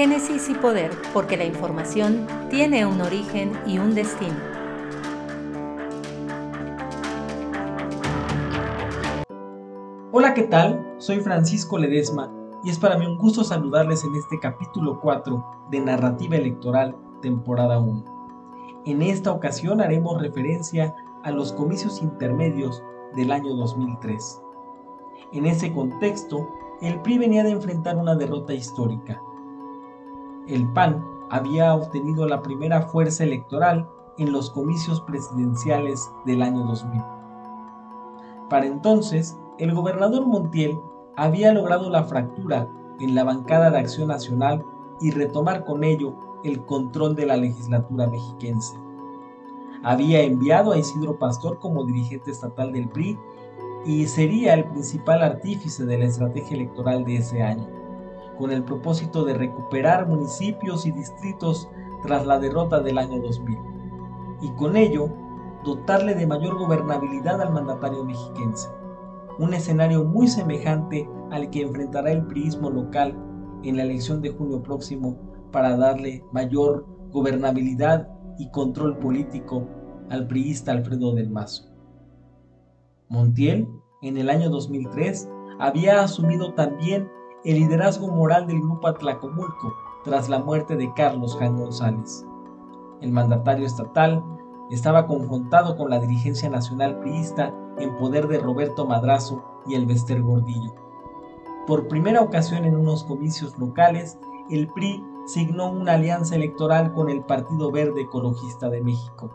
Génesis y Poder, porque la información tiene un origen y un destino. Hola, ¿qué tal? Soy Francisco Ledesma y es para mí un gusto saludarles en este capítulo 4 de Narrativa Electoral, temporada 1. En esta ocasión haremos referencia a los comicios intermedios del año 2003. En ese contexto, el PRI venía de enfrentar una derrota histórica el PAN había obtenido la primera fuerza electoral en los comicios presidenciales del año 2000. Para entonces, el gobernador Montiel había logrado la fractura en la bancada de Acción Nacional y retomar con ello el control de la legislatura mexiquense. Había enviado a Isidro Pastor como dirigente estatal del PRI y sería el principal artífice de la estrategia electoral de ese año con el propósito de recuperar municipios y distritos tras la derrota del año 2000, y con ello dotarle de mayor gobernabilidad al mandatario mexiquense, un escenario muy semejante al que enfrentará el priismo local en la elección de junio próximo para darle mayor gobernabilidad y control político al priista Alfredo del Mazo. Montiel, en el año 2003, había asumido también el liderazgo moral del grupo Atlacomulco tras la muerte de Carlos Jan González. El mandatario estatal estaba confrontado con la dirigencia nacional priista en poder de Roberto Madrazo y el Bester Gordillo. Por primera ocasión en unos comicios locales, el PRI signó una alianza electoral con el Partido Verde Ecologista de México.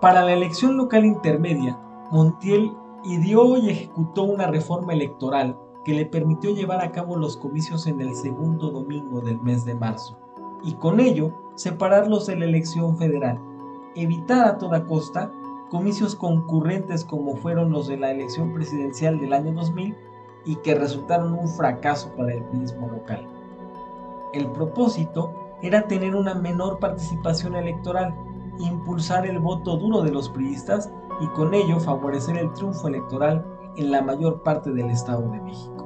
Para la elección local intermedia, Montiel ideó y ejecutó una reforma electoral que le permitió llevar a cabo los comicios en el segundo domingo del mes de marzo, y con ello separarlos de la elección federal, evitar a toda costa comicios concurrentes como fueron los de la elección presidencial del año 2000 y que resultaron un fracaso para el turismo local. El propósito era tener una menor participación electoral, impulsar el voto duro de los priistas y con ello favorecer el triunfo electoral en la mayor parte del Estado de México.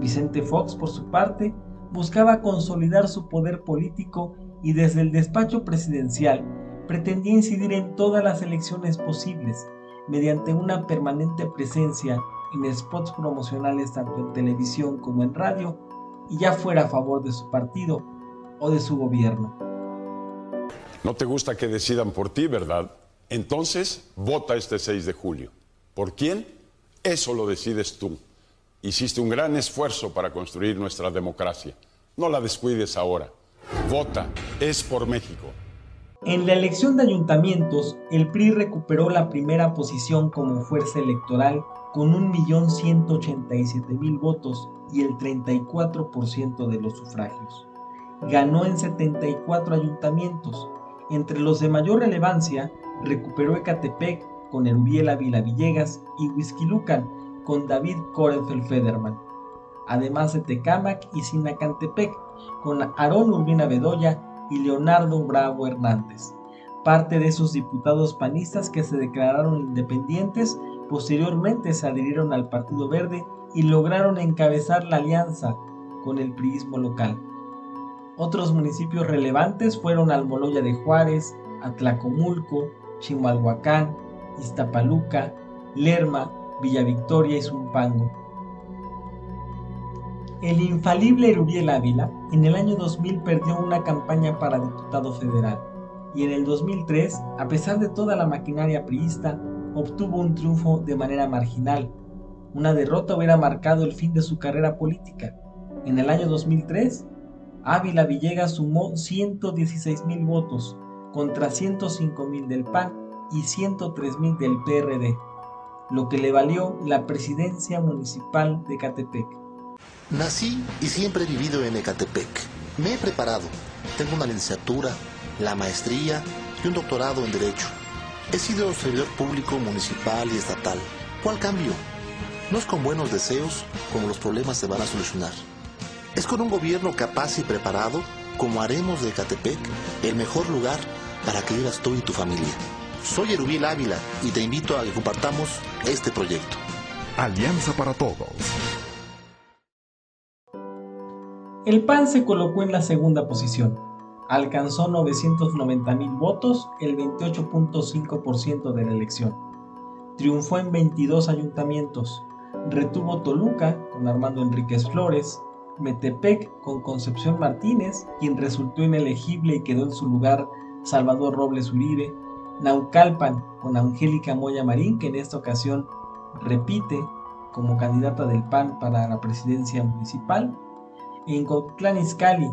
Vicente Fox, por su parte, buscaba consolidar su poder político y desde el despacho presidencial pretendía incidir en todas las elecciones posibles mediante una permanente presencia en spots promocionales tanto en televisión como en radio y ya fuera a favor de su partido o de su gobierno. No te gusta que decidan por ti, ¿verdad? Entonces, vota este 6 de julio. ¿Por quién? Eso lo decides tú. Hiciste un gran esfuerzo para construir nuestra democracia. No la descuides ahora. Vota, es por México. En la elección de ayuntamientos, el PRI recuperó la primera posición como fuerza electoral con 1.187.000 votos y el 34% de los sufragios. Ganó en 74 ayuntamientos. Entre los de mayor relevancia, recuperó Ecatepec con Erubiel Ávila Villegas y Lucan con David Korefel Federman, además de Tecámac y Sinacantepec con Aarón Urbina Bedoya y Leonardo Bravo Hernández. Parte de esos diputados panistas que se declararon independientes posteriormente se adhirieron al Partido Verde y lograron encabezar la alianza con el priismo local. Otros municipios relevantes fueron Almoloya de Juárez, Atlacomulco, Chimalhuacán, Iztapaluca, Lerma, Villa Victoria y Zumpango. El infalible Erubiel Ávila en el año 2000 perdió una campaña para diputado federal y en el 2003, a pesar de toda la maquinaria priista, obtuvo un triunfo de manera marginal. Una derrota hubiera marcado el fin de su carrera política. En el año 2003, Ávila Villegas sumó 116 mil votos contra 105 mil del PAN y 103 mil del PRD, lo que le valió la presidencia municipal de Ecatepec. Nací y siempre he vivido en Ecatepec. Me he preparado. Tengo una licenciatura, la maestría y un doctorado en Derecho. He sido servidor público municipal y estatal. ¿Cuál cambio? No es con buenos deseos como los problemas se van a solucionar. Es con un gobierno capaz y preparado como haremos de Ecatepec el mejor lugar para que vivas tú y tu familia. Soy Erubiel Ávila y te invito a que compartamos este proyecto. Alianza para Todos. El PAN se colocó en la segunda posición. Alcanzó 990 mil votos, el 28.5% de la elección. Triunfó en 22 ayuntamientos. Retuvo Toluca con Armando Enríquez Flores, Metepec con Concepción Martínez, quien resultó inelegible y quedó en su lugar Salvador Robles Uribe, Naucalpan con Angélica Moya Marín, que en esta ocasión repite como candidata del PAN para la presidencia municipal, en Cotlán Izcalli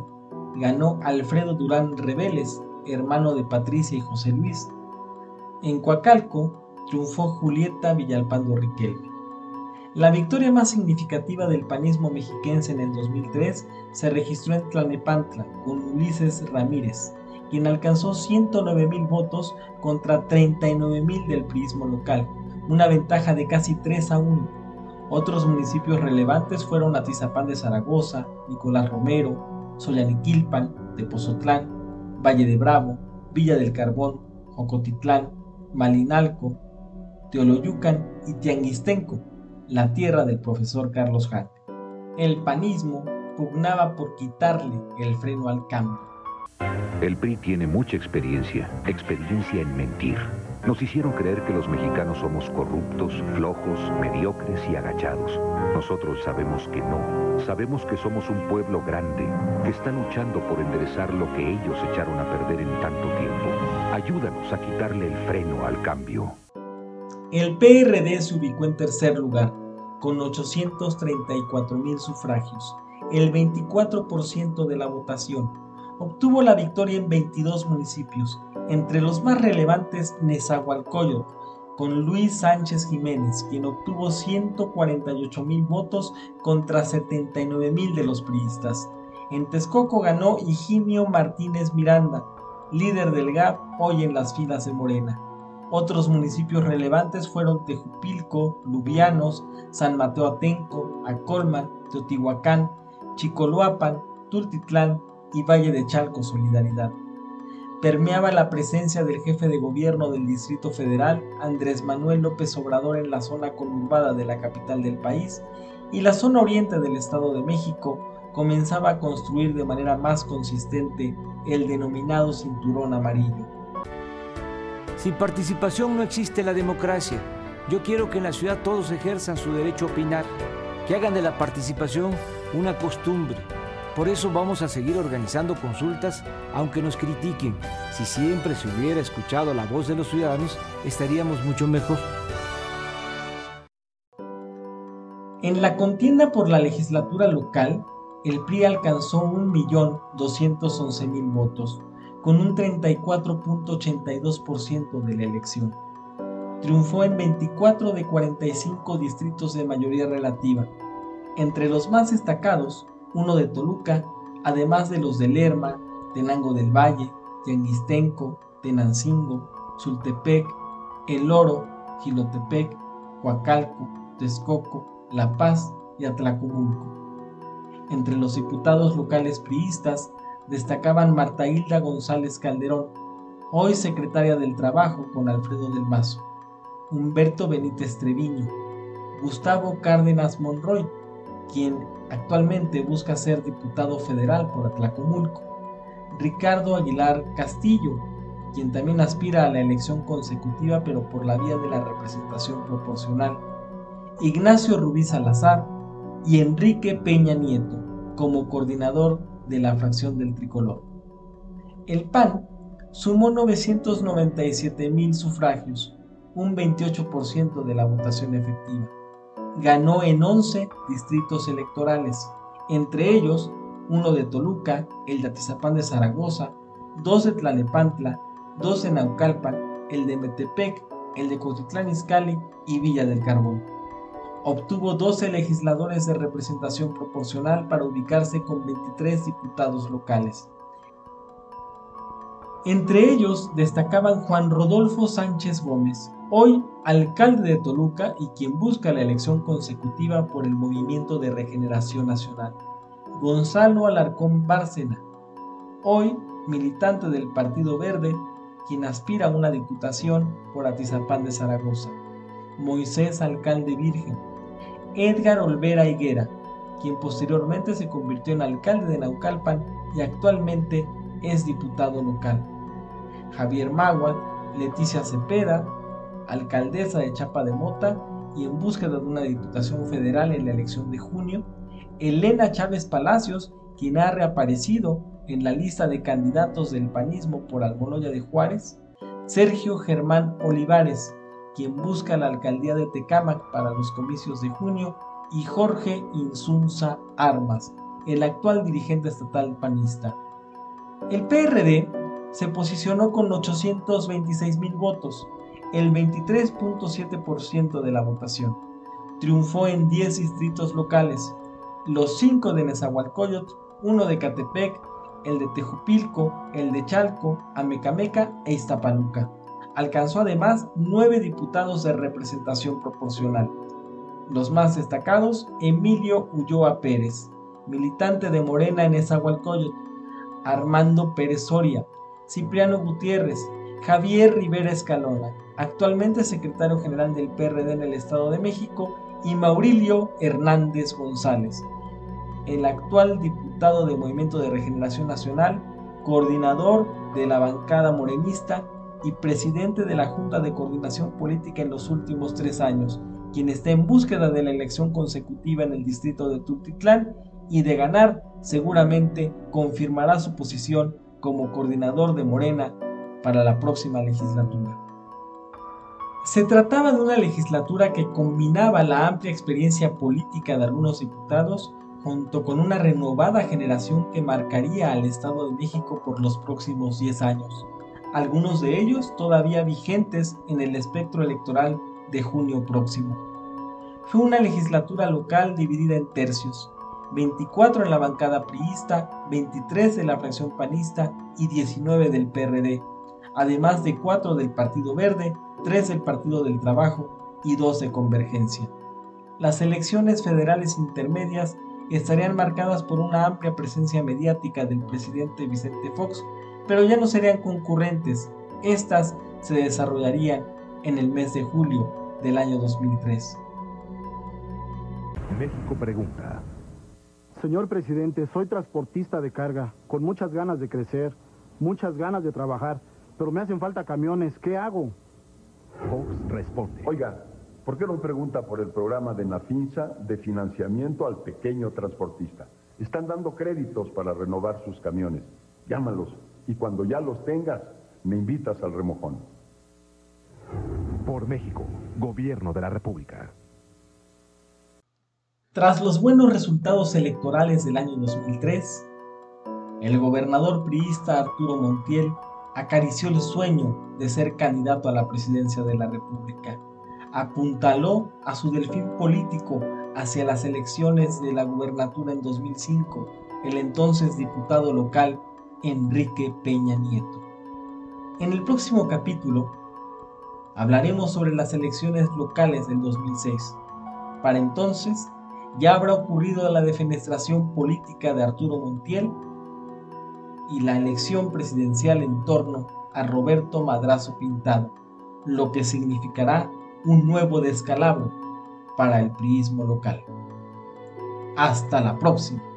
ganó Alfredo Durán Reveles, hermano de Patricia y José Luis. En Coacalco triunfó Julieta Villalpando Riquelme. La victoria más significativa del panismo mexiquense en el 2003 se registró en Tlanepantla con Ulises Ramírez, quien alcanzó 109 mil votos contra 39 mil del prismo local, una ventaja de casi 3 a 1 otros municipios relevantes fueron Atizapán de Zaragoza, Nicolás Romero, Soyaniquilpan, Tepozotlán, Valle de Bravo, Villa del Carbón, Jocotitlán, Malinalco, Teoloyucan y Tianguistenco, la tierra del profesor Carlos Hart. El panismo pugnaba por quitarle el freno al cambio. El PRI tiene mucha experiencia, experiencia en mentir nos hicieron creer que los mexicanos somos corruptos, flojos, mediocres y agachados. Nosotros sabemos que no. Sabemos que somos un pueblo grande, que está luchando por enderezar lo que ellos echaron a perder en tanto tiempo. Ayúdanos a quitarle el freno al cambio. El PRD se ubicó en tercer lugar, con 834 mil sufragios, el 24% de la votación. Obtuvo la victoria en 22 municipios, entre los más relevantes, Nezahualcóyotl, con Luis Sánchez Jiménez, quien obtuvo 148 mil votos contra 79 mil de los priistas. En Texcoco ganó Higinio Martínez Miranda, líder del GAP hoy en las filas de Morena. Otros municipios relevantes fueron Tejupilco, Lubianos, San Mateo Atenco, Acolman, Teotihuacán, Chicoloapan, Tultitlán y Valle de Chalco Solidaridad permeaba la presencia del jefe de gobierno del Distrito Federal, Andrés Manuel López Obrador, en la zona conurbada de la capital del país, y la zona oriente del Estado de México comenzaba a construir de manera más consistente el denominado cinturón amarillo. Sin participación no existe la democracia. Yo quiero que en la ciudad todos ejerzan su derecho a opinar, que hagan de la participación una costumbre por eso vamos a seguir organizando consultas, aunque nos critiquen. Si siempre se hubiera escuchado la voz de los ciudadanos, estaríamos mucho mejor. En la contienda por la legislatura local, el PRI alcanzó 1.211.000 votos, con un 34.82% de la elección. Triunfó en 24 de 45 distritos de mayoría relativa. Entre los más destacados uno de Toluca, además de los de Lerma, Tenango del Valle, Tianguistenco, Tenancingo, Sultepec, El Oro, Gilotepec, Coacalco, Texcoco, La Paz y Atlacomulco. Entre los diputados locales priistas destacaban Marta Hilda González Calderón, hoy secretaria del Trabajo con Alfredo del Mazo, Humberto Benítez Treviño, Gustavo Cárdenas Monroy, quien Actualmente busca ser diputado federal por Atlacomulco. Ricardo Aguilar Castillo, quien también aspira a la elección consecutiva pero por la vía de la representación proporcional. Ignacio Rubí Salazar y Enrique Peña Nieto como coordinador de la fracción del tricolor. El PAN sumó 997 mil sufragios, un 28% de la votación efectiva ganó en 11 distritos electorales, entre ellos uno de Toluca, el de Atizapán de Zaragoza, dos de Tlalepantla, dos de Naucalpan, el de Metepec, el de Cotitlán Izcalli y Villa del Carbón. Obtuvo 12 legisladores de representación proporcional para ubicarse con 23 diputados locales. Entre ellos destacaban Juan Rodolfo Sánchez Gómez, hoy alcalde de Toluca y quien busca la elección consecutiva por el Movimiento de Regeneración Nacional. Gonzalo Alarcón Bárcena, hoy militante del Partido Verde, quien aspira a una diputación por Atizapán de Zaragoza. Moisés Alcalde Virgen. Edgar Olvera Higuera, quien posteriormente se convirtió en alcalde de Naucalpan y actualmente es diputado local. Javier Maguad, Leticia Cepeda, alcaldesa de Chapa de Mota y en búsqueda de una diputación federal en la elección de junio, Elena Chávez Palacios, quien ha reaparecido en la lista de candidatos del panismo por Almoloya de Juárez, Sergio Germán Olivares, quien busca la alcaldía de Tecámac para los comicios de junio, y Jorge Insunza Armas, el actual dirigente estatal panista. El PRD se posicionó con 826 mil votos, el 23.7% de la votación. Triunfó en 10 distritos locales, los 5 de Nezahualcóyotl, uno de Catepec, el de Tejupilco, el de Chalco, Amecameca e Iztapaluca. Alcanzó además 9 diputados de representación proporcional. Los más destacados, Emilio Ulloa Pérez, militante de Morena en Nezahualcóyotl, Armando Pérez Soria, Cipriano Gutiérrez, Javier Rivera Escalona, actualmente secretario general del PRD en el Estado de México, y Maurilio Hernández González, el actual diputado del Movimiento de Regeneración Nacional, coordinador de la bancada morenista y presidente de la Junta de Coordinación Política en los últimos tres años, quien está en búsqueda de la elección consecutiva en el distrito de Tultitlán y de ganar, seguramente confirmará su posición como coordinador de Morena para la próxima legislatura. Se trataba de una legislatura que combinaba la amplia experiencia política de algunos diputados junto con una renovada generación que marcaría al Estado de México por los próximos 10 años, algunos de ellos todavía vigentes en el espectro electoral de junio próximo. Fue una legislatura local dividida en tercios, 24 en la bancada priista, 23 de la fracción panista y 19 del PRD, además de 4 del Partido Verde, 3 del Partido del Trabajo y 2 de Convergencia. Las elecciones federales intermedias estarían marcadas por una amplia presencia mediática del presidente Vicente Fox, pero ya no serían concurrentes. Estas se desarrollarían en el mes de julio del año 2003. México pregunta. Señor presidente, soy transportista de carga, con muchas ganas de crecer, muchas ganas de trabajar, pero me hacen falta camiones. ¿Qué hago? Fox responde. Oiga, ¿por qué no pregunta por el programa de Nafinsa de financiamiento al pequeño transportista? Están dando créditos para renovar sus camiones. Llámalos y cuando ya los tengas, me invitas al remojón. Por México, Gobierno de la República. Tras los buenos resultados electorales del año 2003, el gobernador priista Arturo Montiel acarició el sueño de ser candidato a la presidencia de la República. Apuntaló a su delfín político hacia las elecciones de la gubernatura en 2005, el entonces diputado local Enrique Peña Nieto. En el próximo capítulo hablaremos sobre las elecciones locales del 2006. Para entonces, ya habrá ocurrido la defenestración política de Arturo Montiel y la elección presidencial en torno a Roberto Madrazo Pintado, lo que significará un nuevo descalabro para el priismo local. Hasta la próxima.